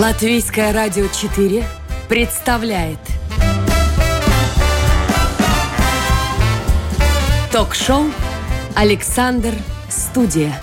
Латвийское радио 4 представляет Ток-шоу «Александр Студия».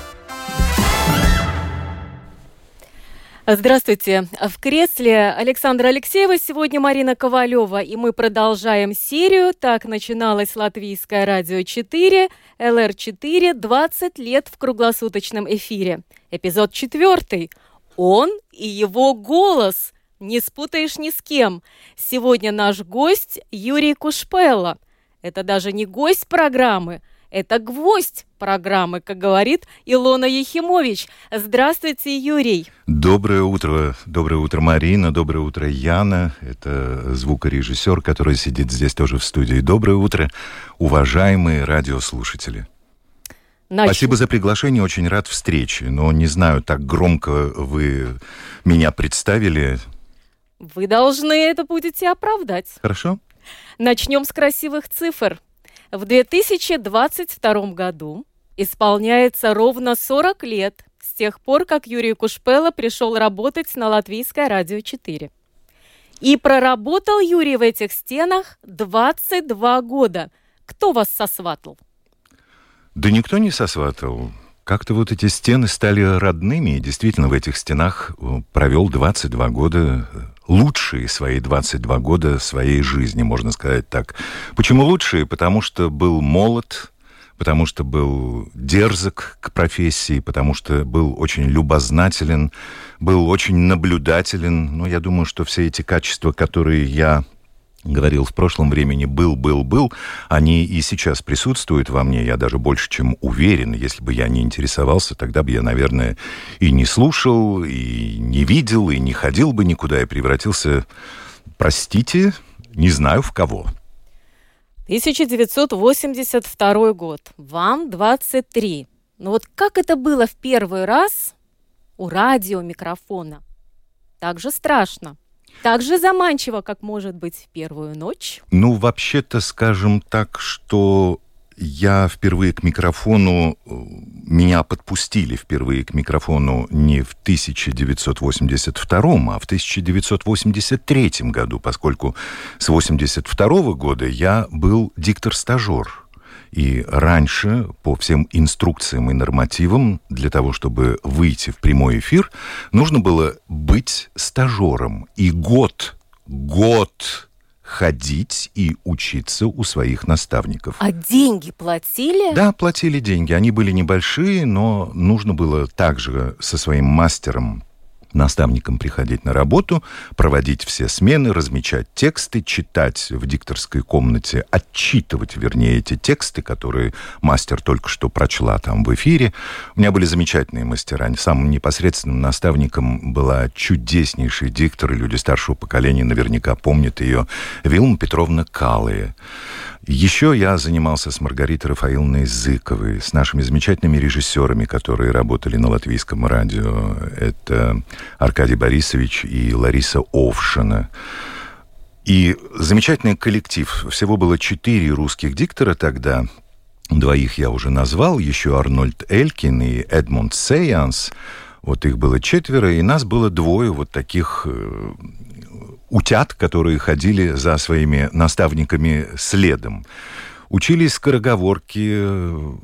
Здравствуйте. В кресле Александра Алексеева сегодня Марина Ковалева, и мы продолжаем серию. Так начиналось Латвийское радио 4, ЛР4, 20 лет в круглосуточном эфире. Эпизод четвертый. Он и его голос. Не спутаешь ни с кем. Сегодня наш гость Юрий Кушпелла. Это даже не гость программы, это гвоздь программы, как говорит Илона Ехимович. Здравствуйте, Юрий. Доброе утро. Доброе утро, Марина. Доброе утро, Яна. Это звукорежиссер, который сидит здесь тоже в студии. Доброе утро, уважаемые радиослушатели. Нач... Спасибо за приглашение, очень рад встрече. Но не знаю, так громко вы меня представили. Вы должны это будете оправдать. Хорошо. Начнем с красивых цифр. В 2022 году исполняется ровно 40 лет с тех пор, как Юрий Кушпела пришел работать на Латвийское радио 4. И проработал Юрий в этих стенах 22 года. Кто вас сосватал? Да никто не сосватывал. Как-то вот эти стены стали родными, и действительно в этих стенах э, провел 22 года, э, лучшие свои 22 года своей жизни, можно сказать так. Почему лучшие? Потому что был молод, потому что был дерзок к профессии, потому что был очень любознателен, был очень наблюдателен. Но я думаю, что все эти качества, которые я говорил в прошлом времени «был, был, был», они и сейчас присутствуют во мне. Я даже больше чем уверен. Если бы я не интересовался, тогда бы я, наверное, и не слушал, и не видел, и не ходил бы никуда, и превратился, простите, не знаю в кого. 1982 год. Вам 23. Ну вот как это было в первый раз у радиомикрофона? Так же страшно. Так же заманчиво, как может быть в первую ночь? Ну, вообще-то, скажем так, что я впервые к микрофону, э, меня подпустили впервые к микрофону не в 1982, а в 1983 году, поскольку с 1982 года я был диктор-стажер и раньше, по всем инструкциям и нормативам, для того, чтобы выйти в прямой эфир, нужно было быть стажером. И год, год ходить и учиться у своих наставников. А деньги платили? Да, платили деньги. Они были небольшие, но нужно было также со своим мастером наставником приходить на работу, проводить все смены, размечать тексты, читать в дикторской комнате, отчитывать, вернее, эти тексты, которые мастер только что прочла там в эфире. У меня были замечательные мастера. Самым непосредственным наставником была чудеснейший диктор, и люди старшего поколения наверняка помнят ее, Вилма Петровна Калые. Еще я занимался с Маргаритой Рафаиловной Зыковой, с нашими замечательными режиссерами, которые работали на латвийском радио. Это Аркадий Борисович и Лариса Овшина. И замечательный коллектив. Всего было четыре русских диктора тогда. Двоих я уже назвал, еще Арнольд Элькин и Эдмунд Сейанс. Вот их было четверо, и нас было двое вот таких э, утят, которые ходили за своими наставниками следом. Учились скороговорки,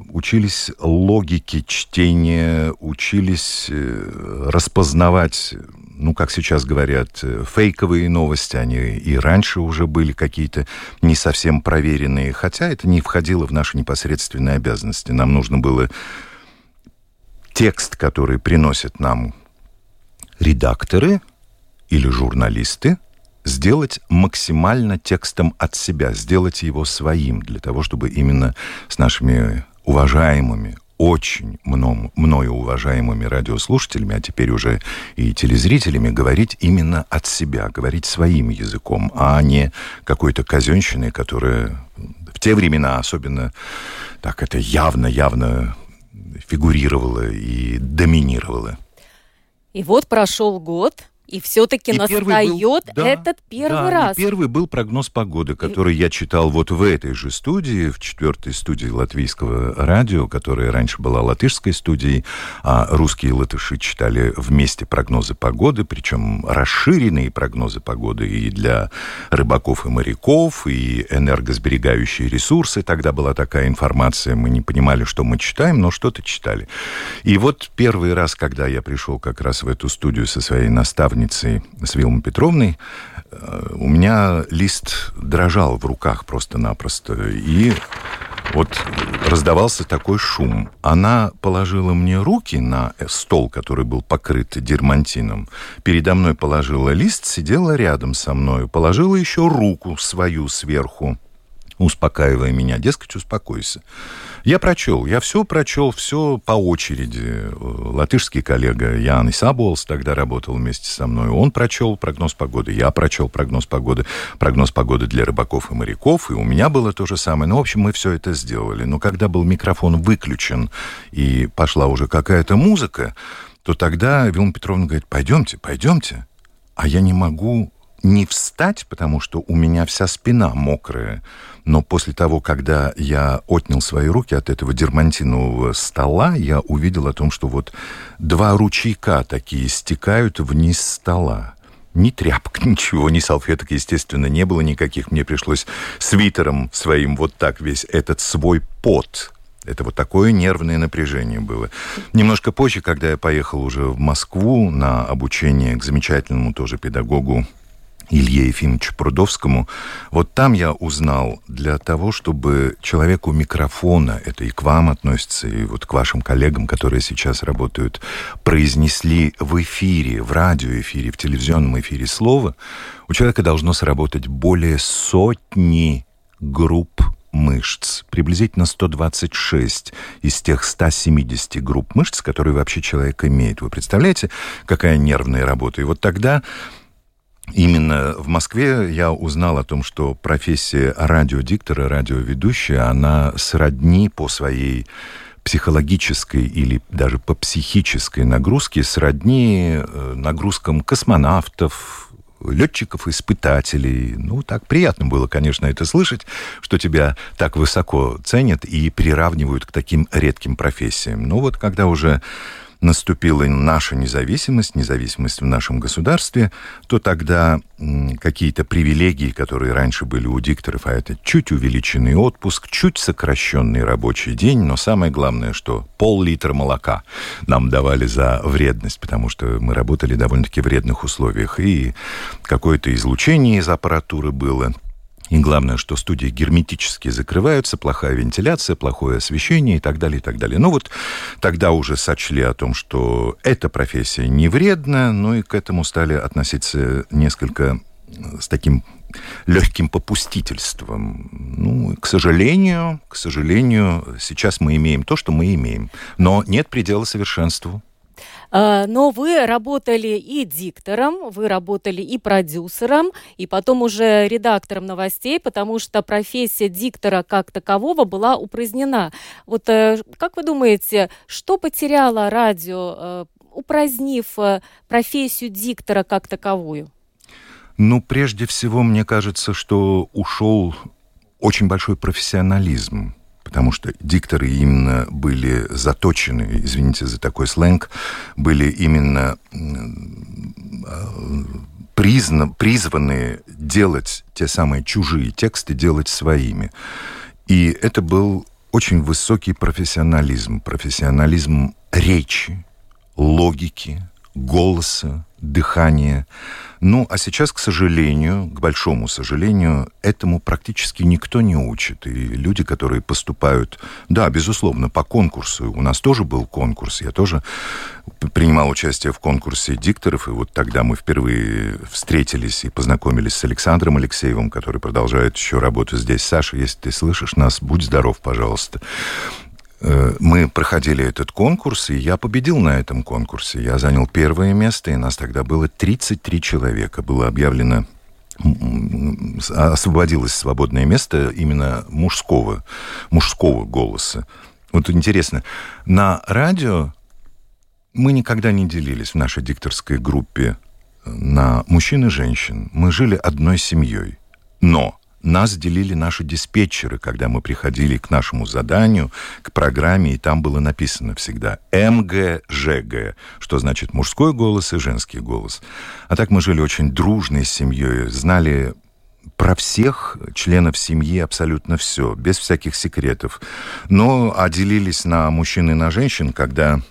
учились логике чтения, учились э, распознавать, ну, как сейчас говорят, э, фейковые новости. Они и раньше уже были какие-то не совсем проверенные, хотя это не входило в наши непосредственные обязанности. Нам нужно было текст, который приносят нам редакторы или журналисты, сделать максимально текстом от себя, сделать его своим, для того, чтобы именно с нашими уважаемыми, очень мною, мною уважаемыми радиослушателями, а теперь уже и телезрителями, говорить именно от себя, говорить своим языком, а не какой-то казенщиной, которая в те времена особенно так это явно-явно фигурировала и доминировала. И вот прошел год, И все-таки настает был, да, этот первый да, раз. первый был прогноз погоды, который и... я читал вот в этой же студии, в четвертой студии латвийского радио, которая раньше была латышской студией, а русские и латыши читали вместе прогнозы погоды, причем расширенные прогнозы погоды и для рыбаков и моряков, и энергосберегающие ресурсы. Тогда была такая информация, мы не понимали, что мы читаем, но что-то читали. И вот первый раз, когда я пришел как раз в эту студию со своей наставницей, наставницей с Вилмой Петровной, э, у меня лист дрожал в руках просто-напросто. И вот раздавался такой шум. Она положила мне руки на стол, который был покрыт дермантином. Передо мной положила лист, сидела рядом со мной. Положила еще руку свою сверху, успокаивая меня. Дескать, успокойся. Я прочел, я все прочел, все по очереди. Латышский коллега Ян Исаболс тогда работал вместе со мной. Он прочел прогноз погоды, я прочел прогноз погоды, прогноз погоды для рыбаков и моряков, и у меня было то же самое. Ну, в общем, мы все это сделали. Но когда был микрофон выключен и пошла уже какая-то музыка, то тогда Вилма Петровна говорит, пойдемте, пойдемте. А я не могу не встать, потому что у меня вся спина мокрая. Но после того, когда я отнял свои руки от этого дермантинового стола, я увидел о том, что вот два ручейка такие стекают вниз стола. Ни тряпок, ничего, ни салфеток, естественно, не было никаких. Мне пришлось свитером своим вот так весь этот свой пот это вот такое нервное напряжение было. Немножко позже, когда я поехал уже в Москву на обучение к замечательному тоже педагогу Илье Ефимовичу Прудовскому. Вот там я узнал, для того, чтобы человеку микрофона, это и к вам относится, и вот к вашим коллегам, которые сейчас работают, произнесли в эфире, в радиоэфире, в телевизионном эфире слово, у человека должно сработать более сотни групп мышц, приблизительно 126 из тех 170 групп мышц, которые вообще человек имеет. Вы представляете, какая нервная работа? И вот тогда Именно в Москве я узнал о том, что профессия радиодиктора, радиоведущая, она сродни по своей психологической или даже по психической нагрузке сродни э, нагрузкам космонавтов, летчиков-испытателей. Ну, так приятно было, конечно, это слышать, что тебя так высоко ценят и приравнивают к таким редким профессиям. Ну, вот когда уже наступила наша независимость, независимость в нашем государстве, то тогда какие-то привилегии, которые раньше были у дикторов, а это чуть увеличенный отпуск, чуть сокращенный рабочий день, но самое главное, что пол-литра молока нам давали за вредность, потому что мы работали довольно-таки в вредных условиях, и какое-то излучение из аппаратуры было, и главное, что студии герметически закрываются, плохая вентиляция, плохое освещение и так далее, и так далее. Ну вот тогда уже сочли о том, что эта профессия не вредна, ну и к этому стали относиться несколько с таким легким попустительством. Ну, к сожалению, к сожалению, сейчас мы имеем то, что мы имеем. Но нет предела совершенству. А, но вы работали и диктором, вы работали и продюсером, и потом уже редактором новостей, потому что профессия диктора как такового была упразднена. Вот э, как вы думаете, что потеряло радио, э, упразднив э, профессию диктора как таковую? Ну, прежде всего, мне кажется, что ушел очень большой профессионализм потому что дикторы именно были заточены, извините за такой сленг, были именно призна, призваны делать те самые чужие тексты, делать своими. И это был очень высокий профессионализм, профессионализм речи, логики, голоса, дыхания. Ну, а сейчас, к сожалению, к большому сожалению, этому практически никто не учит. И люди, которые поступают, да, безусловно, по конкурсу, у нас тоже был конкурс, я тоже принимал участие в конкурсе дикторов, и вот тогда мы впервые встретились и познакомились с Александром Алексеевым, который продолжает еще работу здесь. Саша, если ты слышишь нас, будь здоров, пожалуйста. Э, мы проходили этот конкурс, и я победил на этом конкурсе. Я занял первое место, и нас тогда было 33 человека. Было объявлено освободилось свободное место именно мужского, мужского голоса. Вот интересно, на радио мы никогда не делились в нашей дикторской группе на мужчин и женщин. Мы жили одной семьей. Но нас делили наши диспетчеры, когда мы приходили к нашему заданию, к программе, и там было написано всегда МГЖГ, что значит мужской голос и женский голос. А так мы жили очень дружной семьей, знали про всех членов семьи абсолютно все, без всяких секретов. Но отделились на мужчин и на женщин, когда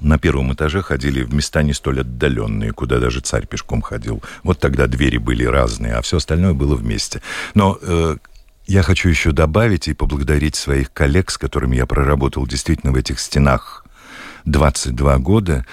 на первом этаже ходили в места не столь отдаленные, куда даже царь пешком ходил. Вот тогда двери были разные, а все остальное было вместе. Но э, я хочу еще добавить и поблагодарить своих коллег, с которыми я проработал действительно в этих стенах 22 года.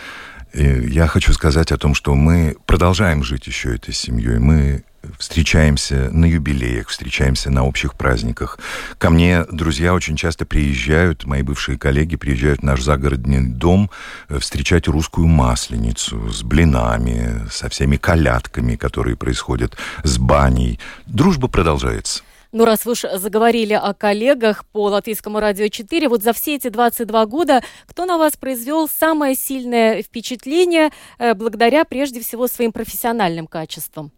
И я хочу сказать о том, что мы продолжаем жить еще этой семьей. Мы встречаемся на юбилеях, встречаемся на общих праздниках. Ко мне друзья очень часто приезжают, мои бывшие коллеги приезжают в наш загородный дом э, встречать русскую масленицу с блинами, со всеми колядками, которые происходят, с баней. Дружба продолжается. Ну, раз вы уж заговорили о коллегах по Латвийскому радио 4, вот за все эти 22 года кто на вас произвел самое сильное впечатление э, благодаря прежде всего своим профессиональным качествам?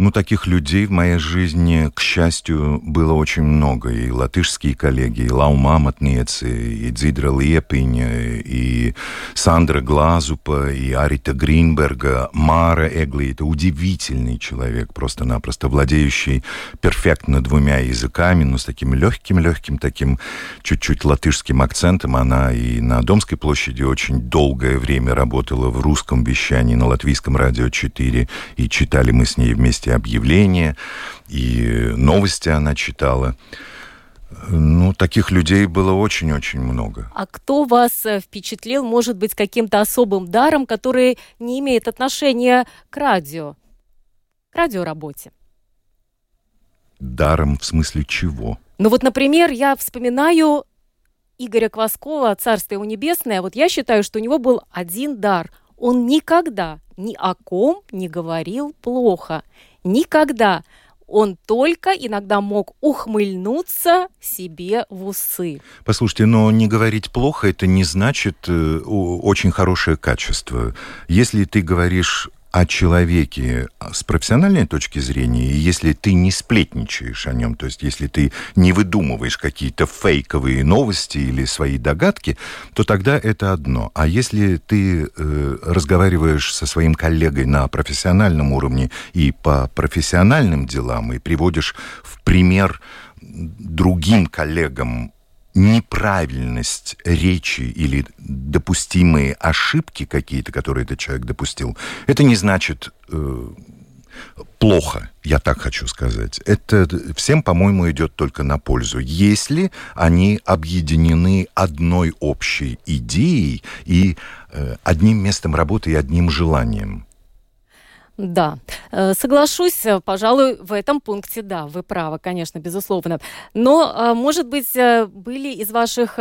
Ну, таких людей в моей жизни, к счастью, было очень много. И латышские коллеги, и Лаума и Дзидра Лепинь, и Сандра Глазупа, и Арита Гринберга, Мара Эгли. Это удивительный человек, просто-напросто владеющий перфектно двумя языками, но с таким легким-легким, таким чуть-чуть латышским акцентом. Она и на Домской площади очень долгое время работала в русском вещании на Латвийском радио 4, и читали мы с ней вместе эти объявления, и новости она читала. Ну, таких людей было очень-очень много. А кто вас э, впечатлил, может быть, каким-то особым даром, который не имеет отношения к радио, к радиоработе? Даром в смысле чего? Ну вот, например, я вспоминаю Игоря Кваскова, Царство его небесное. Вот я считаю, что у него был один дар. Он никогда ни о ком не говорил плохо. Никогда. Он только иногда мог ухмыльнуться себе в усы. Послушайте, но не говорить плохо, это не значит э, очень хорошее качество. Если ты говоришь о человеке с профессиональной точки зрения, и если ты не сплетничаешь о нем, то есть если ты не выдумываешь какие-то фейковые новости или свои догадки, то тогда это одно. А если ты э, разговариваешь со своим коллегой на профессиональном уровне и по профессиональным делам, и приводишь в пример другим коллегам неправильность речи или допустимые ошибки какие-то, которые этот человек допустил, это не значит э, плохо, я так хочу сказать. Это всем, по-моему, идет только на пользу, если они объединены одной общей идеей и э, одним местом работы и одним желанием. Да, э, соглашусь, э, пожалуй, в этом пункте, да, вы правы, конечно, безусловно. Но, э, может быть, были из ваших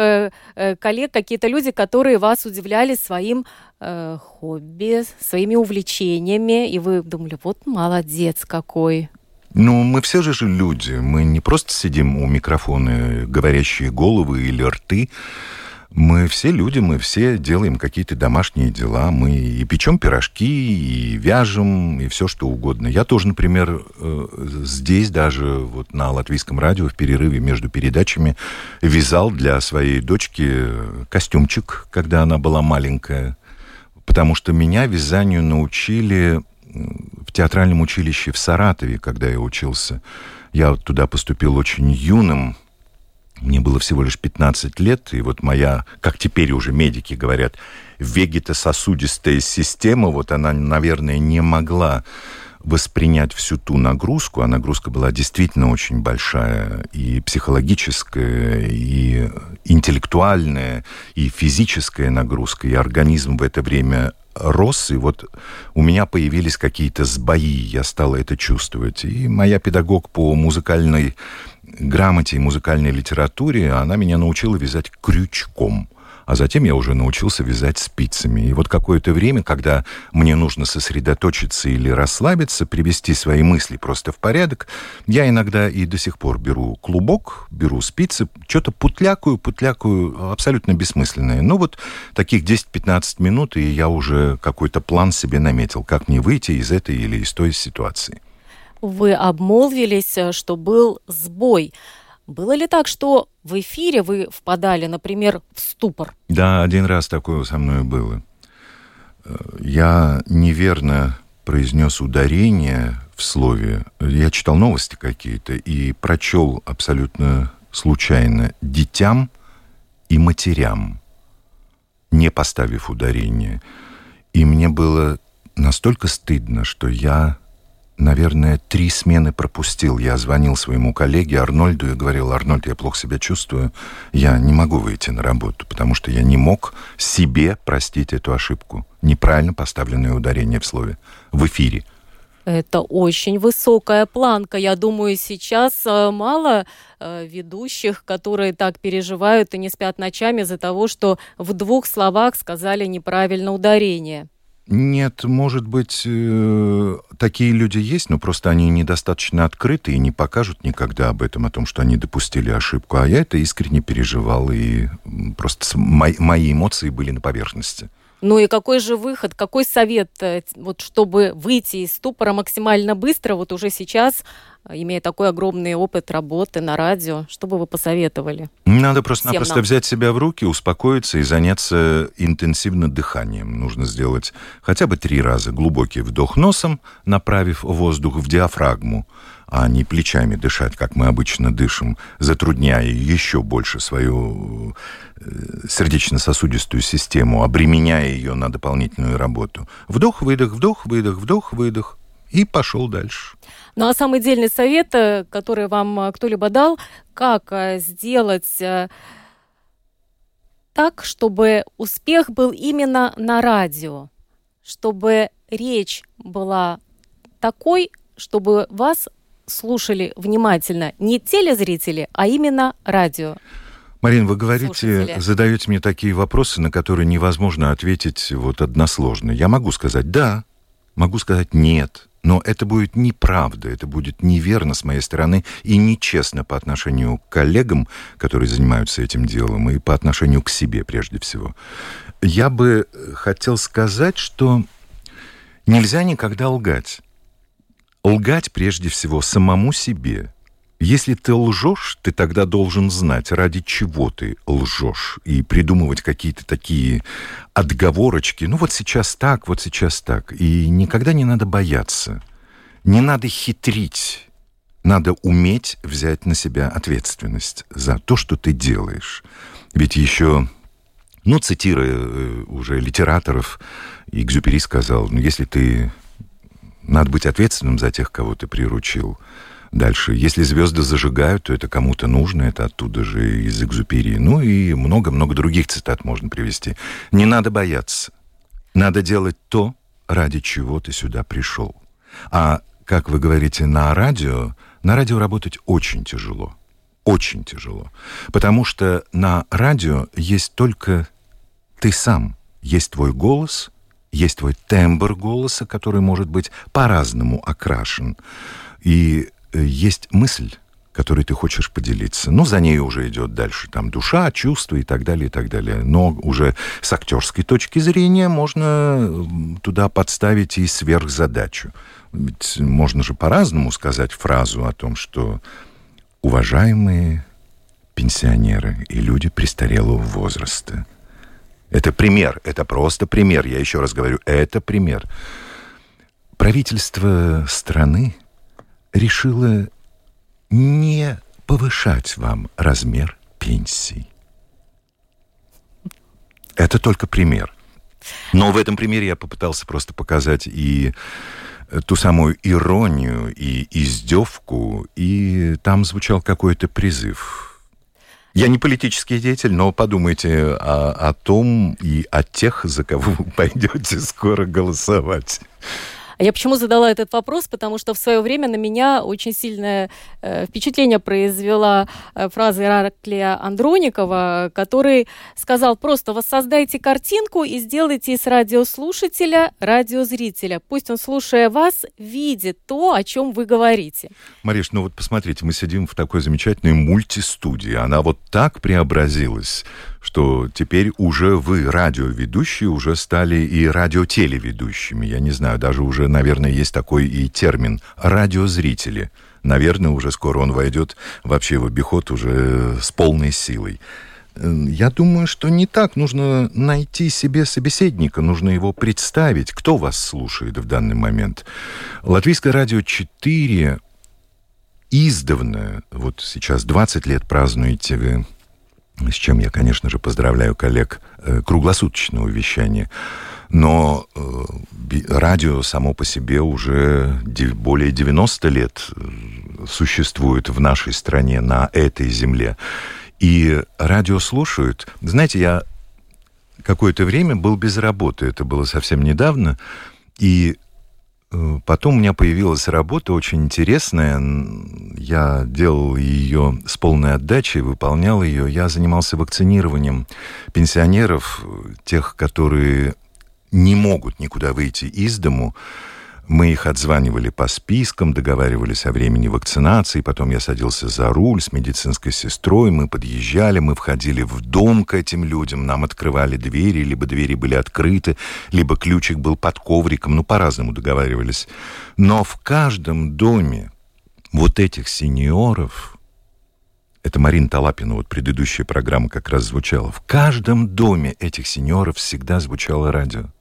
коллег какие-то люди, которые вас удивляли своим хобби, своими увлечениями, и вы думали, вот молодец какой. Ну, мы все же же люди, мы не просто сидим у микрофона, говорящие головы или рты, мы все люди, мы все делаем какие-то домашние дела. Мы и печем пирожки, и вяжем, и все что угодно. Я тоже, например, э, здесь даже вот на латвийском радио в перерыве между передачами вязал для своей дочки костюмчик, когда она была маленькая. Потому что меня вязанию научили в театральном училище в Саратове, когда я учился. Я туда поступил очень юным, мне было всего лишь 15 лет, и вот моя, как теперь уже медики говорят, вегетососудистая система, вот она, наверное, не могла воспринять всю ту нагрузку, а нагрузка была действительно очень большая, и психологическая, и интеллектуальная, и физическая нагрузка, и организм в это время рос, и вот у меня появились какие-то сбои, я стала это чувствовать. И моя педагог по музыкальной грамоте и музыкальной литературе она меня научила вязать крючком. А затем я уже научился вязать спицами. И вот какое-то время, когда мне нужно сосредоточиться или расслабиться, привести свои мысли просто в порядок, я иногда и до сих пор беру клубок, беру спицы, что-то путлякую, путлякую, абсолютно бессмысленное. Ну вот таких 10-15 минут, и я уже какой-то план себе наметил, как мне выйти из этой или из той ситуации. Вы обмолвились, что был сбой. Было ли так, что в эфире вы впадали, например, в ступор? Да, один раз такое со мной было. Э, я неверно произнес ударение в слове. Я читал новости какие-то и прочел абсолютно случайно «детям» и «матерям», не поставив ударение. И мне было настолько стыдно, что я наверное, три смены пропустил. Я звонил своему коллеге Арнольду и говорил, Арнольд, я плохо себя чувствую, я не могу выйти на работу, потому что я не мог себе простить эту ошибку. Неправильно поставленное ударение в слове в эфире. Это очень высокая планка. Я думаю, сейчас э, мало э, ведущих, которые так переживают и не спят ночами из-за того, что в двух словах сказали неправильно ударение. Нет, может быть, э, такие люди есть, но просто они недостаточно открыты и не покажут никогда об этом, о том, что они допустили ошибку. А я это искренне переживал, и просто мои, мои эмоции были на поверхности. Ну и какой же выход, какой совет, э, вот чтобы выйти из ступора максимально быстро, вот уже сейчас, имея такой огромный опыт работы на радио, что бы вы посоветовали? Надо просто-напросто взять себя в руки, успокоиться и заняться интенсивно дыханием. Нужно сделать хотя бы три раза глубокий вдох носом, направив воздух в диафрагму, а не плечами дышать, как мы обычно дышим, затрудняя еще больше свою э, сердечно-сосудистую систему, обременяя ее на дополнительную работу. Вдох-выдох, вдох-выдох, вдох-выдох. И пошел дальше. Ну а самый дельный совет, э, который вам э, кто-либо дал, как сделать так, чтобы успех был именно на радио, чтобы речь была такой, чтобы вас слушали внимательно не телезрители, а именно радио. Марин, вы говорите, Слушатели. задаете мне такие вопросы, на которые невозможно ответить вот односложно. Я могу сказать «да», могу сказать «нет», но это будет неправда, это будет неверно с моей стороны и нечестно по отношению к коллегам, которые занимаются этим делом, и по отношению к себе прежде всего. Я бы хотел сказать, что нельзя никогда лгать. Лгать прежде всего самому себе. Если ты лжешь, ты тогда должен знать, ради чего ты лжешь, и придумывать какие-то такие отговорочки. Ну вот сейчас так, вот сейчас так. И никогда не надо бояться. Не надо хитрить. Надо уметь взять на себя ответственность за то, что ты делаешь. Ведь еще, ну, цитируя э, уже литераторов, Экзюпери сказал, ну, если ты надо быть ответственным за тех, кого ты приручил. Дальше. Если звезды зажигают, то это кому-то нужно, это оттуда же из Экзуперии. Ну и много-много других цитат можно привести. Не надо бояться. Надо делать то, ради чего ты сюда пришел. А, как вы говорите, на радио, на радио работать очень тяжело. Очень тяжело. Потому что на радио есть только ты сам. Есть твой голос — есть твой тембр голоса, который может быть по-разному окрашен. И э, есть мысль, которой ты хочешь поделиться. Ну, за ней уже идет дальше там душа, чувства и так далее, и так далее. Но уже с актерской точки зрения можно туда подставить и сверхзадачу. Ведь можно же по-разному сказать фразу о том, что уважаемые пенсионеры и люди престарелого возраста – это пример, это просто пример. Я еще раз говорю, это пример. Правительство страны решило не повышать вам размер пенсий. Это только пример. Но в этом примере я попытался просто показать и ту самую иронию, и издевку, и там звучал какой-то призыв я не политический деятель, но подумайте о, о том и о тех, за кого вы пойдете скоро голосовать. А я почему задала этот вопрос? Потому что в свое время на меня очень сильное э, впечатление произвела э, фраза Ираклия Андроникова, который сказал просто воссоздайте картинку и сделайте из радиослушателя радиозрителя. Пусть он, слушая вас, видит то, о чем вы говорите. Мариш, ну вот посмотрите, мы сидим в такой замечательной мультистудии. Она вот так преобразилась, что теперь уже вы, радиоведущие, уже стали и радиотелеведущими. Я не знаю, даже уже, наверное, есть такой и термин «радиозрители». Наверное, уже скоро он войдет вообще в обиход уже с полной силой. Я думаю, что не так. Нужно найти себе собеседника, нужно его представить. Кто вас слушает в данный момент? Латвийское радио 4 издавна, вот сейчас 20 лет празднуете вы с чем я, конечно же, поздравляю коллег э, круглосуточного вещания. Но э, радио само по себе уже более 90 лет э, существует в нашей стране, на этой земле. И радио слушают. Знаете, я какое-то время был без работы, это было совсем недавно, и потом у меня появилась работа очень интересная. Я делал ее с полной отдачей, выполнял ее. Я занимался вакцинированием пенсионеров, тех, которые не могут никуда выйти из дому. Мы их отзванивали по спискам, договаривались о времени вакцинации, потом я садился за руль с медицинской сестрой, мы подъезжали, мы входили в дом к этим людям, нам открывали двери, либо двери были открыты, либо ключик был под ковриком, ну, по-разному договаривались. Но в каждом доме вот этих сеньоров, это Марина Талапина, вот предыдущая программа как раз звучала, в каждом доме этих сеньоров всегда звучало радио.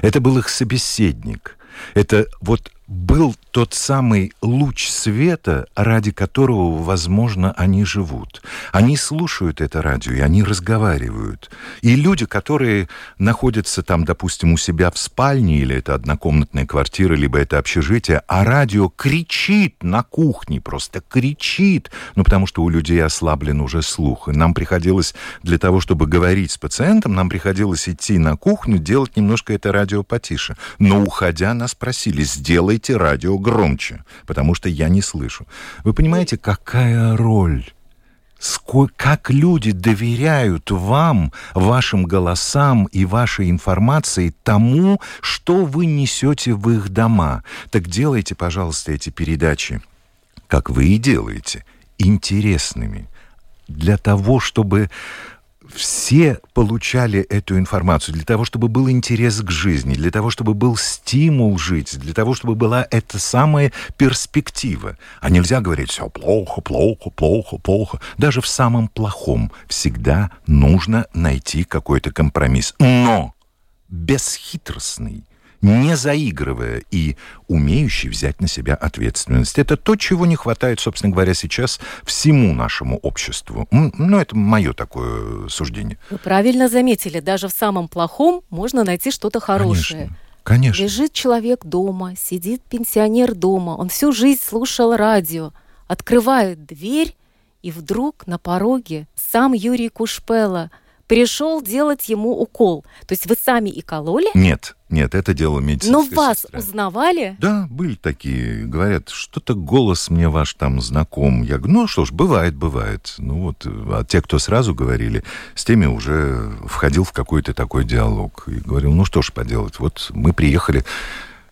Это был их собеседник – это вот был тот самый луч света, ради которого, возможно, они живут. Они слушают это радио, и они разговаривают. И люди, которые находятся там, допустим, у себя в спальне, или это однокомнатная квартира, либо это общежитие, а радио кричит на кухне, просто кричит, ну, потому что у людей ослаблен уже слух. И нам приходилось, для того, чтобы говорить с пациентом, нам приходилось идти на кухню, делать немножко это радио потише. Но, уходя, нас просили, сделай сделайте радио громче, потому что я не слышу. Вы понимаете, какая роль? Сколько, как люди доверяют вам, вашим голосам и вашей информации тому, что вы несете в их дома. Так делайте, пожалуйста, эти передачи, как вы и делаете, интересными. Для того, чтобы все получали эту информацию для того, чтобы был интерес к жизни, для того, чтобы был стимул жить, для того, чтобы была эта самая перспектива. А нельзя говорить все плохо, плохо, плохо, плохо. Даже в самом плохом всегда нужно найти какой-то компромисс. Но бесхитростный, не заигрывая и умеющий взять на себя ответственность. Это то, чего не хватает, собственно говоря, сейчас всему нашему обществу. Ну, это мое такое суждение. Вы правильно заметили, даже в самом плохом можно найти что-то хорошее. Конечно. Конечно. Лежит человек дома, сидит пенсионер дома, он всю жизнь слушал радио, открывает дверь, и вдруг на пороге сам Юрий Кушпела пришел делать ему укол. То есть вы сами и кололи? Нет, нет, это дело медицинской Но вас сестры. узнавали? Да, были такие. Говорят, что-то голос мне ваш там знаком. Я говорю, ну что ж, бывает, бывает. Ну вот, а те, кто сразу говорили, с теми уже входил в какой-то такой диалог. И говорил, ну что ж поделать, вот мы приехали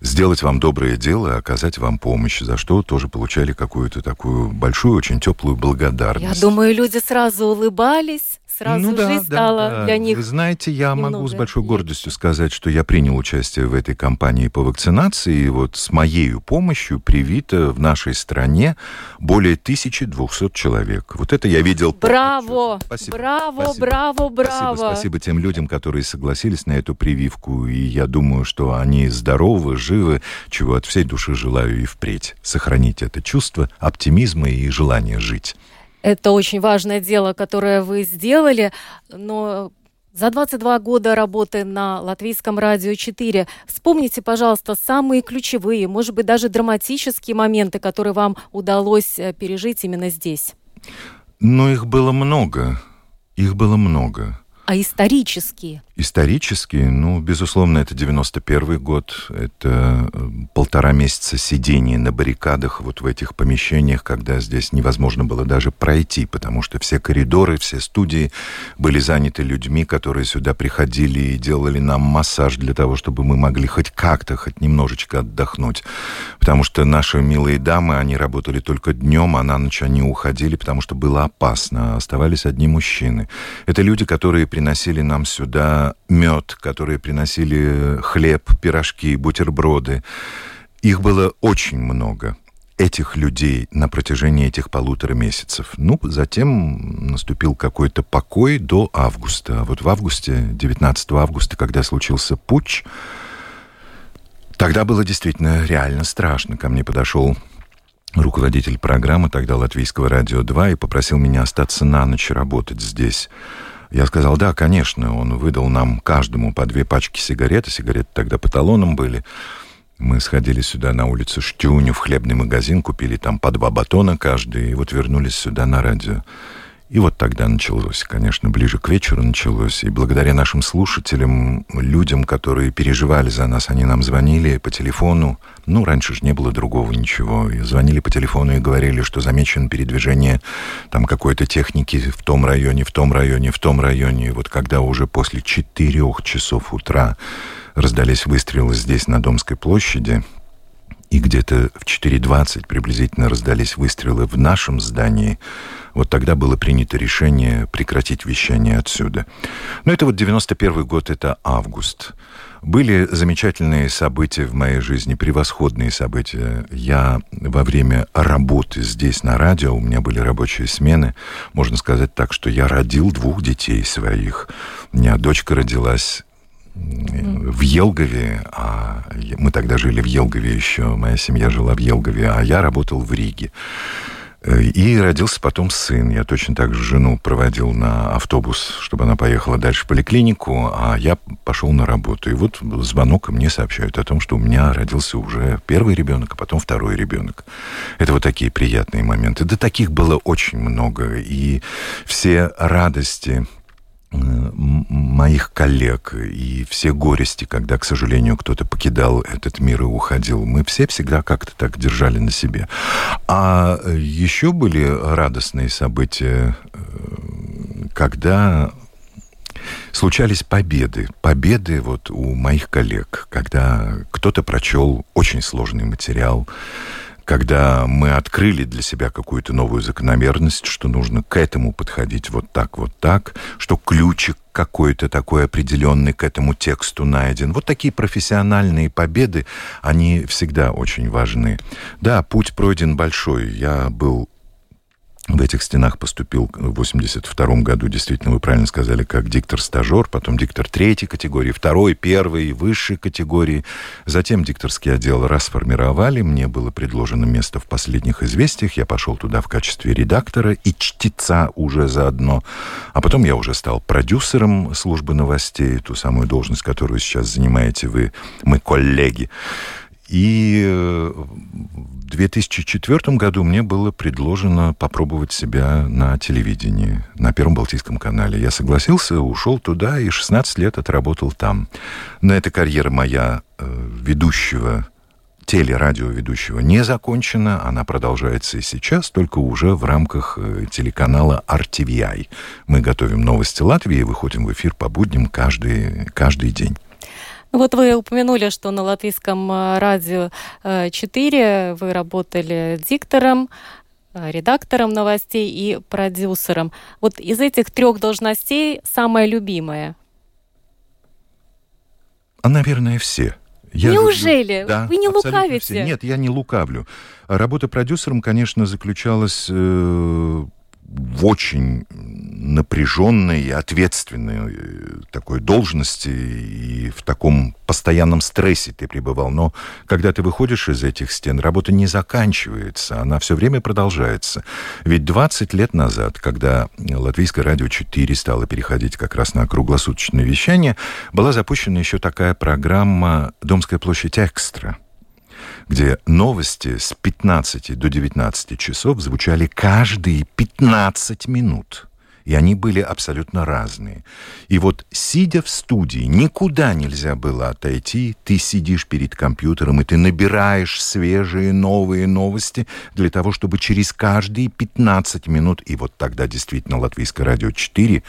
сделать вам доброе дело, оказать вам помощь, за что тоже получали какую-то такую большую, очень теплую благодарность. Я думаю, люди сразу улыбались, сразу ну, да, жизнь да, стала да. для них. Вы знаете, я могу с большой гордостью сказать, что я принял участие в этой кампании по вакцинации, и вот с моей помощью привито в нашей стране более 1200 человек. Вот это я видел. Браво! Спасибо. Браво, спасибо. браво, браво! Спасибо, спасибо тем людям, которые согласились на эту прививку, и я думаю, что они здоровы, живы, чего от всей души желаю и впредь. Сохранить это чувство оптимизма и желания жить. Это очень важное дело, которое вы сделали, но за 22 года работы на Латвийском радио 4 вспомните, пожалуйста, самые ключевые, может быть, даже драматические моменты, которые вам удалось э, пережить именно здесь. Но их было много. Их было много. А исторические? Исторические, ну, безусловно, это 91 год, это э, полтора месяца сидения на баррикадах вот в этих помещениях, когда здесь невозможно было даже пройти, потому что все коридоры, все студии были заняты людьми, которые сюда приходили и делали нам массаж для того, чтобы мы могли хоть как-то, хоть немножечко отдохнуть. Потому что наши милые дамы, они работали только днем, а на ночь они уходили, потому что было опасно, оставались одни мужчины. Это люди, которые приносили нам сюда мед, которые приносили хлеб, пирожки, бутерброды. Их было очень много этих людей на протяжении этих полутора месяцев. Ну, затем наступил какой-то покой до августа. А вот в августе, 19 августа, когда случился путч, тогда было действительно реально страшно. Ко мне подошел руководитель программы тогда Латвийского радио 2 и попросил меня остаться на ночь работать здесь. Я сказал, да, конечно. Он выдал нам каждому по две пачки сигарет, сигареты тогда по талонам были. Мы сходили сюда на улицу Штюню, в хлебный магазин, купили там по два батона каждый, и вот вернулись сюда на радио. И вот тогда началось, конечно, ближе к вечеру началось. И благодаря нашим слушателям, людям, которые переживали за нас, они нам звонили по телефону. Ну, раньше же не было другого ничего. И звонили по телефону и говорили, что замечено передвижение там какой-то техники в том районе, в том районе, в том районе. И вот когда уже после четырех часов утра раздались выстрелы здесь, на Домской площади, и где-то в 4.20 приблизительно раздались выстрелы в нашем здании, вот тогда было принято решение прекратить вещание отсюда. Но это вот 91 год, это август. Были замечательные события в моей жизни, превосходные события. Я во время работы здесь на радио, у меня были рабочие смены, можно сказать так, что я родил двух детей своих. У меня дочка родилась в Елгове, а мы тогда жили в Елгове еще, моя семья жила в Елгове, а я работал в Риге. И родился потом сын. Я точно так же жену проводил на автобус, чтобы она поехала дальше в поликлинику, а я пошел на работу. И вот звонок, мне сообщают о том, что у меня родился уже первый ребенок, а потом второй ребенок. Это вот такие приятные моменты. Да таких было очень много. И все радости, моих коллег и все горести, когда, к сожалению, кто-то покидал этот мир и уходил, мы все всегда как-то так держали на себе. А еще были радостные события, э, когда случались победы. Победы вот у моих коллег, когда кто-то прочел очень сложный материал, когда мы открыли для себя какую-то новую закономерность, что нужно к этому подходить вот так, вот так, что ключик какой-то такой определенный к этому тексту найден. Вот такие профессиональные победы, они всегда очень важны. Да, путь пройден большой. Я был в этих стенах поступил в 82 году, действительно, вы правильно сказали, как диктор-стажер, потом диктор третьей категории, второй, первой, высшей категории. Затем дикторский отдел расформировали, мне было предложено место в последних известиях, я пошел туда в качестве редактора и чтеца уже заодно. А потом я уже стал продюсером службы новостей, ту самую должность, которую сейчас занимаете вы, мы коллеги. И э, в 2004 году мне было предложено попробовать себя на телевидении, на Первом Балтийском канале. Я согласился, ушел туда и 16 лет отработал там. Но эта карьера моя э, ведущего телерадиоведущего не закончена, она продолжается и сейчас, только уже в рамках э, телеканала RTVI. Мы готовим новости Латвии и выходим в эфир по будням каждый, каждый день. Вот вы упомянули, что на латвийском э, радио 4 э, вы работали диктором, э, редактором новостей и продюсером. Вот из этих трех должностей самая любимая? А, наверное, все. Я Неужели? Да, Вы не лукавите? Все. Нет, я не лукавлю. Работа продюсером, конечно, заключалась э, в очень напряженной и ответственной э, такой должности и в таком постоянном стрессе ты пребывал. Но когда ты выходишь из этих стен, работа не заканчивается, она все время продолжается. Ведь 20 лет назад, когда Латвийское радио 4 стало переходить как раз на круглосуточное вещание, была запущена еще такая программа «Домская площадь Экстра», где новости с 15 до 19 часов звучали каждые 15 минут. И они были абсолютно разные. И вот, сидя в студии, никуда нельзя было отойти. Ты сидишь перед компьютером, и ты набираешь свежие новые новости для того, чтобы через каждые 15 минут, и вот тогда действительно Латвийское радио 4,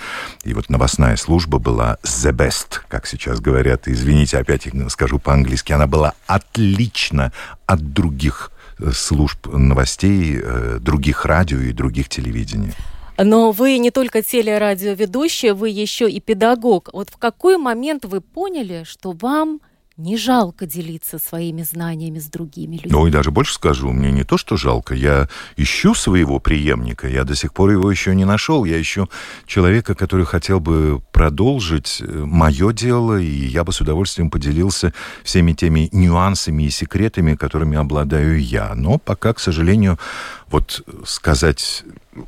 и вот новостная служба была the best, как сейчас говорят. Извините, опять скажу по-английски. Она была отлично от других э, служб новостей, э, других радио и других телевидений. Но вы не только телерадиоведущий, вы еще и педагог. Вот в какой момент вы поняли, что вам не жалко делиться своими знаниями с другими людьми. Ну и даже больше скажу, мне не то, что жалко, я ищу своего преемника, я до сих пор его еще не нашел, я ищу человека, который хотел бы продолжить э, мое дело, и я бы с удовольствием поделился всеми теми нюансами и секретами, которыми обладаю я. Но пока, к сожалению, вот сказать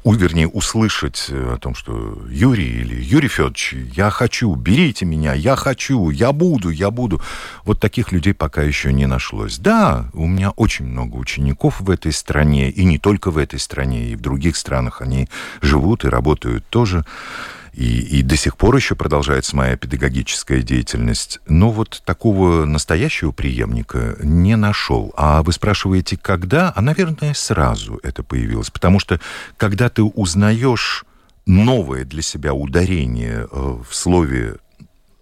вернее, услышать э, о том, что Юрий или Юрий Федорович, я хочу, берите меня, я хочу, я буду, я буду. Вот таких людей пока еще не нашлось. Да, у меня очень много учеников в этой стране, и не только в этой стране, и в других странах они живут и работают тоже и, и до сих пор еще продолжается моя педагогическая деятельность. Но вот такого настоящего преемника не нашел. А вы спрашиваете, когда? А, наверное, сразу это появилось. Потому что, когда ты узнаешь новое для себя ударение э, в слове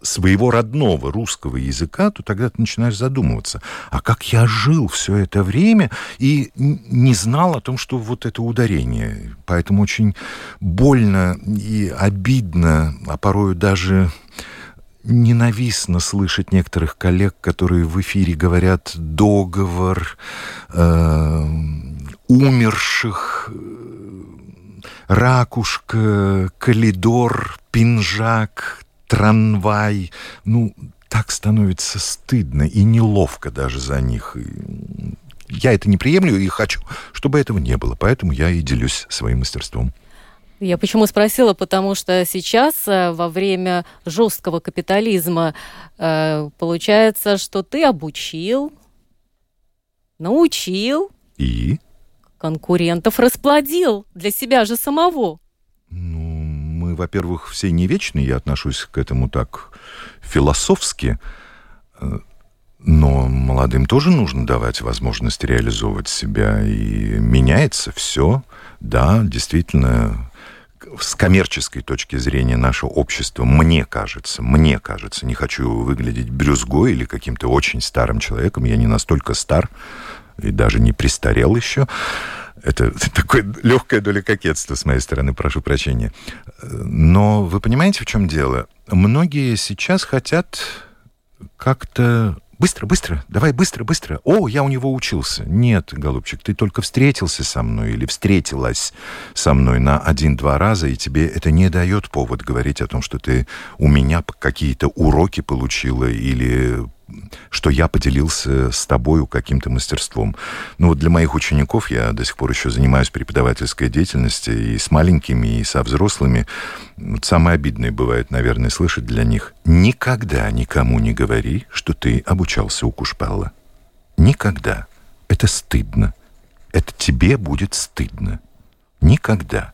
своего родного русского языка, то тогда ты начинаешь задумываться, а как я жил все это время и не знал о том, что вот это ударение. Поэтому очень больно и обидно, а порою даже ненавистно слышать некоторых коллег, которые в эфире говорят договор э, умерших, э, ракушка, коридор, пинжак, трамвай. Ну, так становится стыдно и неловко даже за них. Я это не приемлю и хочу, чтобы этого не было. Поэтому я и делюсь своим мастерством. Я почему спросила, потому что сейчас э, во время жесткого капитализма э, получается, что ты обучил, научил и конкурентов расплодил для себя же самого. Во-первых, все не вечны, я отношусь к этому так философски, э, но молодым тоже нужно давать возможность реализовывать себя, и меняется все. Да, действительно, с коммерческой точки зрения наше общество, мне кажется, мне кажется, не хочу выглядеть брюзгой или каким-то очень старым человеком, я не настолько стар и даже не престарел еще, это такое легкая доля кокетства с моей стороны, прошу прощения. Но вы понимаете, в чем дело? Многие сейчас хотят как-то Быстро, быстро, давай быстро, быстро. О, я у него учился. Нет, голубчик, ты только встретился со мной или встретилась со мной на один-два раза, и тебе это не дает повод говорить о том, что ты у меня какие-то уроки получила или что я поделился с тобою каким-то мастерством. Ну вот для моих учеников я до сих пор еще занимаюсь преподавательской деятельностью и с маленькими, и со взрослыми. Вот самое обидное бывает, наверное, слышать для них. Никогда никому не говори, что ты обучался у Кушпелла. Никогда. Это стыдно. Это тебе будет стыдно. Никогда.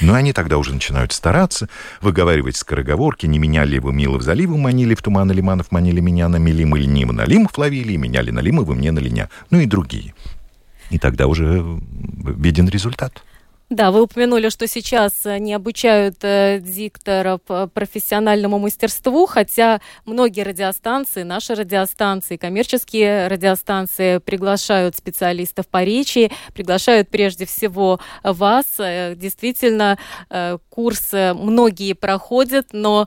Но они тогда уже начинают стараться, выговаривать скороговорки, не меняли его мило в заливу, манили в туман лиманов, манили меня на милим или нима на лимов ловили, меняли на лимы, вы мне на линя. Ну и другие. И тогда уже виден результат. Да, вы упомянули, что сейчас э, не обучают э, дикторов э, профессиональному мастерству, хотя многие радиостанции, наши радиостанции, коммерческие радиостанции приглашают специалистов по речи, приглашают прежде всего вас. Э, действительно, курсы многие проходят, но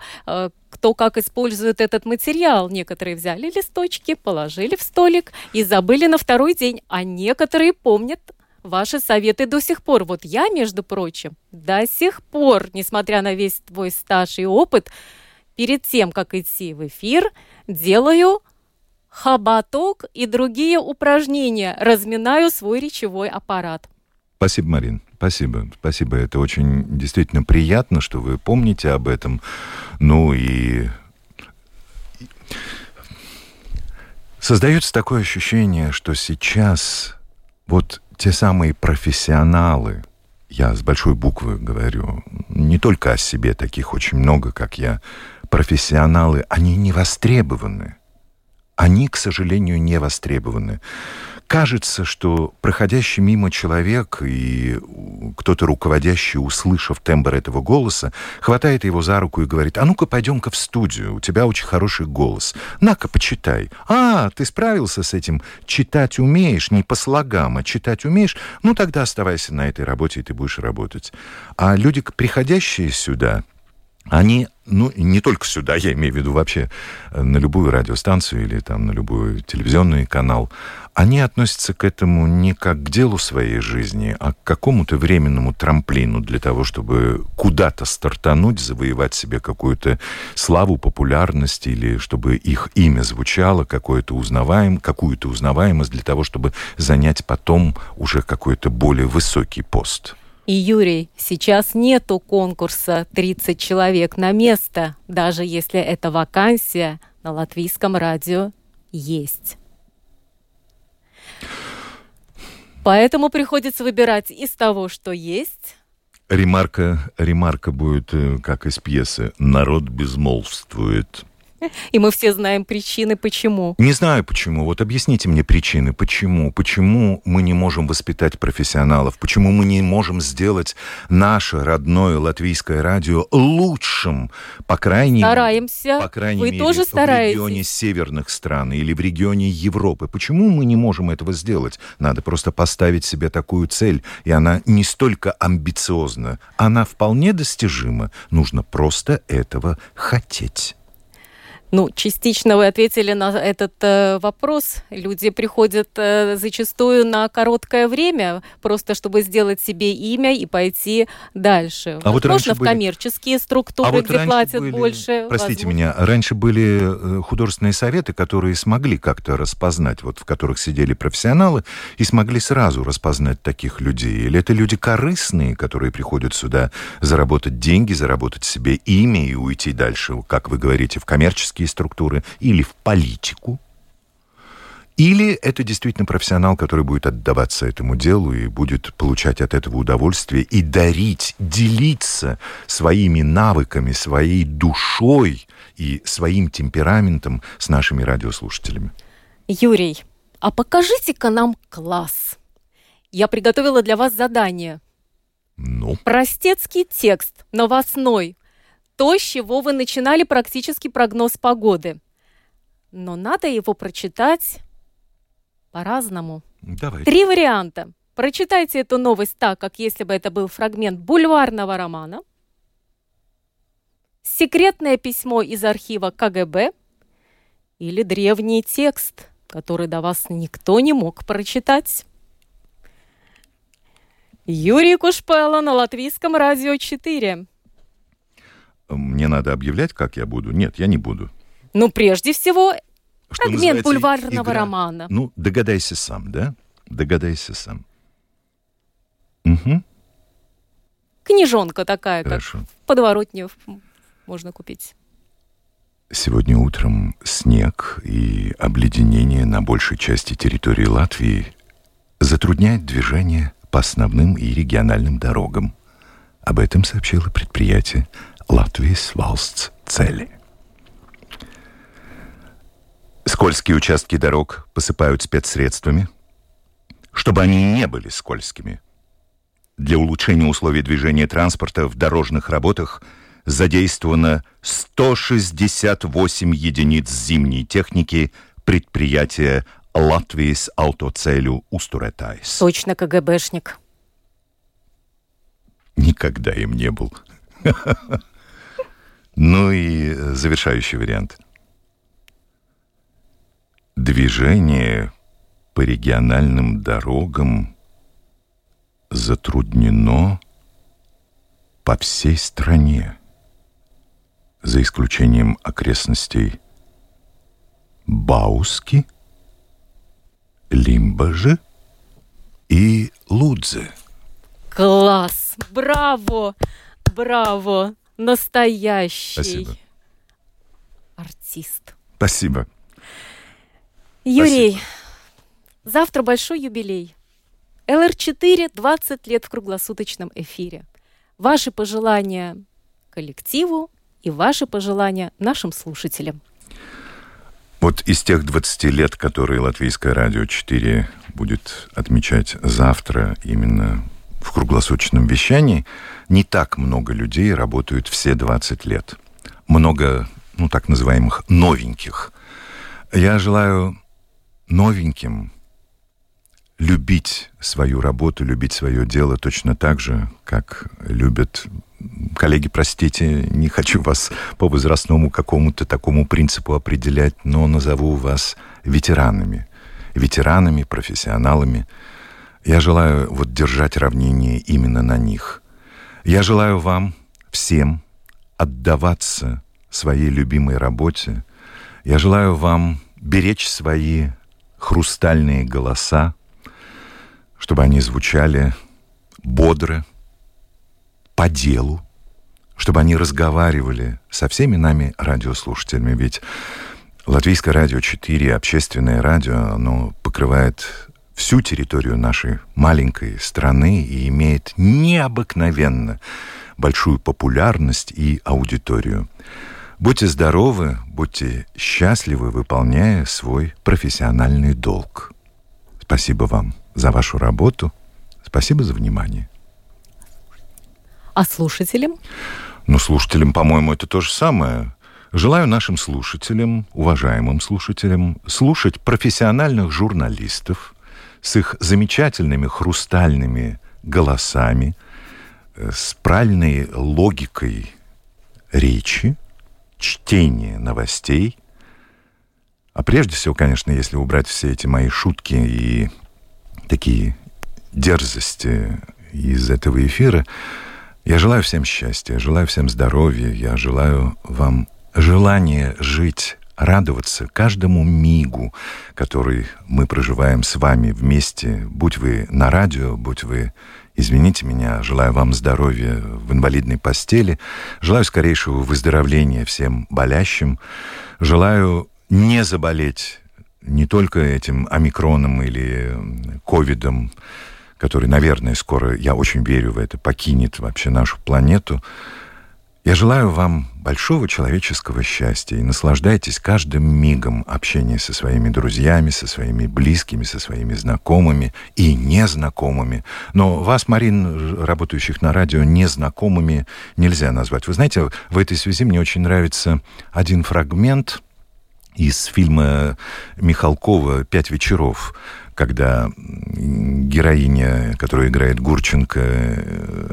кто как использует этот материал. Некоторые взяли листочки, положили в столик и забыли на второй день, а некоторые помнят ваши советы до сих пор. Вот я, между прочим, до сих пор, несмотря на весь твой стаж и опыт, перед тем, как идти в эфир, делаю хабаток и другие упражнения, разминаю свой речевой аппарат. Спасибо, Марин. Спасибо. Спасибо. Это очень действительно приятно, что вы помните об этом. Ну и создается такое ощущение, что сейчас вот те самые профессионалы. Я с большой буквы говорю, не только о себе, таких очень много, как я, профессионалы, они не востребованы. Они, к сожалению, не востребованы кажется, что проходящий мимо человек и кто-то руководящий, услышав тембр этого голоса, хватает его за руку и говорит, а ну-ка пойдем-ка в студию, у тебя очень хороший голос. На-ка, почитай. А, ты справился с этим, читать умеешь, не по слогам, а читать умеешь, ну тогда оставайся на этой работе, и ты будешь работать. А люди, приходящие сюда, они, ну, не только сюда, я имею в виду вообще э, на любую радиостанцию или там на любой телевизионный канал, они относятся к этому не как к делу своей жизни, а к какому-то временному трамплину для того, чтобы куда-то стартануть, завоевать себе какую-то славу, популярность, или чтобы их имя звучало, какое-то узнаваем, какую-то узнаваемость для того, чтобы занять потом уже какой-то более высокий пост. И, Юрий, сейчас нету конкурса 30 человек на место, даже если эта вакансия на латвийском радио есть. Поэтому приходится выбирать из того, что есть. Ремарка, ремарка будет, э, как из пьесы. Народ безмолвствует. И мы все знаем причины, почему. Не знаю почему. Вот объясните мне причины, почему. Почему мы не можем воспитать профессионалов? Почему мы не можем сделать наше родное латвийское радио лучшим? По крайней Стараемся. По крайней Вы мере, тоже стараетесь. в регионе северных стран или в регионе Европы. Почему мы не можем этого сделать? Надо просто поставить себе такую цель. И она не столько амбициозна, она вполне достижима. Нужно просто этого хотеть. Ну, частично вы ответили на этот э, вопрос. Люди приходят э, зачастую на короткое время, просто чтобы сделать себе имя и пойти дальше. А вот Возможно, в были... коммерческие структуры, а вот где платят были... больше. Простите возможно. меня, раньше были э, художественные советы, которые смогли как-то распознать, вот в которых сидели профессионалы, и смогли сразу распознать таких людей. Или это люди корыстные, которые приходят сюда заработать деньги, заработать себе имя и уйти дальше, как вы говорите, в коммерческие структуры или в политику, или это действительно профессионал, который будет отдаваться этому делу и будет получать от этого удовольствие и дарить, делиться своими навыками, своей душой и своим темпераментом с нашими радиослушателями. Юрий, а покажите-ка нам класс. Я приготовила для вас задание. Ну? Простецкий текст, новостной, то, с чего вы начинали практически прогноз погоды. Но надо его прочитать по-разному. Давай. Три варианта. Прочитайте эту новость так, как если бы это был фрагмент бульварного романа. Секретное письмо из архива КГБ или древний текст, который до вас никто не мог прочитать. Юрий Кушпела на Латвийском радио 4. Мне надо объявлять, как я буду? Нет, я не буду. Ну, прежде всего, Что фрагмент бульварного игра. романа. Ну, догадайся сам, да? Догадайся сам. Угу, Книжонка такая, как хорошо. в подворотне можно купить. Сегодня утром снег и обледенение на большей части территории Латвии затрудняет движение по основным и региональным дорогам. Об этом сообщило предприятие Латвии Свалстс Цели. Скользкие участки дорог посыпают спецсредствами, чтобы они не были скользкими. Для улучшения условий движения транспорта в дорожных работах задействовано 168 единиц зимней техники предприятия Латвийс Автоцелю Устуретайс. Точно КГБшник. Никогда им не был. Ну и э, завершающий вариант. Движение по региональным дорогам затруднено по всей стране, за исключением окрестностей Бауски, Лимбажи и Лудзе. Класс! Браво! Браво! Настоящий Спасибо. артист. Спасибо. Юрий, завтра большой юбилей. ЛР4 20 лет в круглосуточном эфире. Ваши пожелания коллективу и ваши пожелания нашим слушателям. Вот из тех 20 лет, которые Латвийское радио 4 будет отмечать завтра именно в круглосуточном вещании, не так много людей работают все 20 лет. Много, ну, так называемых новеньких. Я желаю новеньким любить свою работу, любить свое дело точно так же, как любят коллеги, простите, не хочу вас по возрастному какому-то такому принципу определять, но назову вас ветеранами. Ветеранами, профессионалами. Я желаю вот держать равнение именно на них. Я желаю вам всем отдаваться своей любимой работе. Я желаю вам беречь свои хрустальные голоса, чтобы они звучали бодро, по делу, чтобы они разговаривали со всеми нами радиослушателями. Ведь Латвийское радио 4, общественное радио, оно покрывает всю территорию нашей маленькой страны и имеет необыкновенно большую популярность и аудиторию. Будьте здоровы, будьте счастливы, выполняя свой профессиональный долг. Спасибо вам за вашу работу. Спасибо за внимание. А слушателям? Ну, слушателям, по-моему, это то же самое. Желаю нашим слушателям, уважаемым слушателям, слушать профессиональных журналистов с их замечательными хрустальными голосами, э, с правильной логикой речи, чтения новостей. А прежде всего, конечно, если убрать все эти мои шутки и такие дерзости из этого эфира, я желаю всем счастья, желаю всем здоровья, я желаю вам желания жить, радоваться каждому мигу, который мы проживаем с вами вместе, будь вы на радио, будь вы Извините меня, желаю вам здоровья в инвалидной постели, желаю скорейшего выздоровления всем болящим, желаю не заболеть не только этим омикроном или ковидом, который, наверное, скоро, я очень верю в это, покинет вообще нашу планету. Я желаю вам большого человеческого счастья и наслаждайтесь каждым мигом общения со своими друзьями, со своими близкими, со своими знакомыми и незнакомыми. Но вас, Марин, работающих на радио, незнакомыми нельзя назвать. Вы знаете, в этой связи мне очень нравится один фрагмент из фильма Михалкова «Пять вечеров», когда героиня, которая играет Гурченко,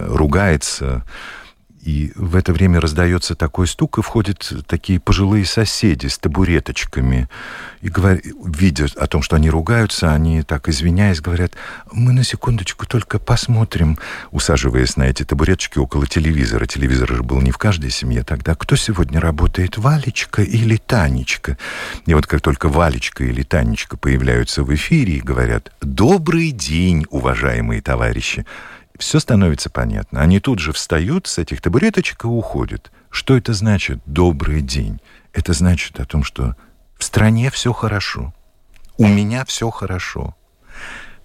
ругается, и в это время раздается такой стук, и входят такие пожилые соседи с табуреточками. И говорят, видя о том, что они ругаются, они так извиняясь говорят, мы на секундочку только посмотрим, усаживаясь на эти табуреточки около телевизора. Телевизор же был не в каждой семье тогда. Кто сегодня работает, Валечка или Танечка? И вот как только Валечка или Танечка появляются в эфире и говорят, добрый день, уважаемые товарищи, все становится понятно. Они тут же встают с этих табуреточек и уходят. Что это значит «добрый день»? Это значит о том, что в стране все хорошо. У меня все хорошо.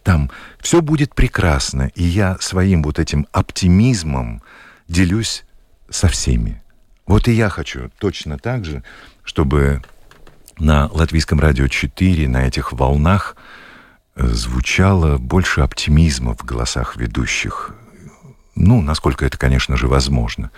Там все будет прекрасно. И я своим вот этим оптимизмом делюсь со всеми. Вот и я хочу точно так же, чтобы на Латвийском радио 4, на этих волнах звучало больше оптимизма в голосах ведущих. Ну, насколько это, конечно же, возможно.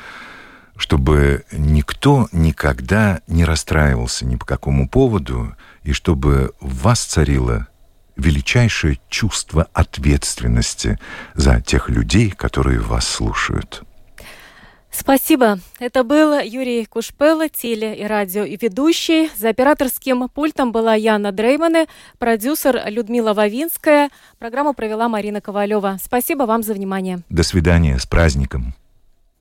Чтобы никто никогда не расстраивался ни по какому поводу, и чтобы в вас царило величайшее чувство ответственности за тех людей, которые вас слушают. Спасибо. Это был Юрий Кушпелла, теле- и радио и ведущий. За операторским пультом была Яна Дреймане, продюсер Людмила Вавинская. Программу провела Марина Ковалева. Спасибо вам за внимание. До свидания. С праздником.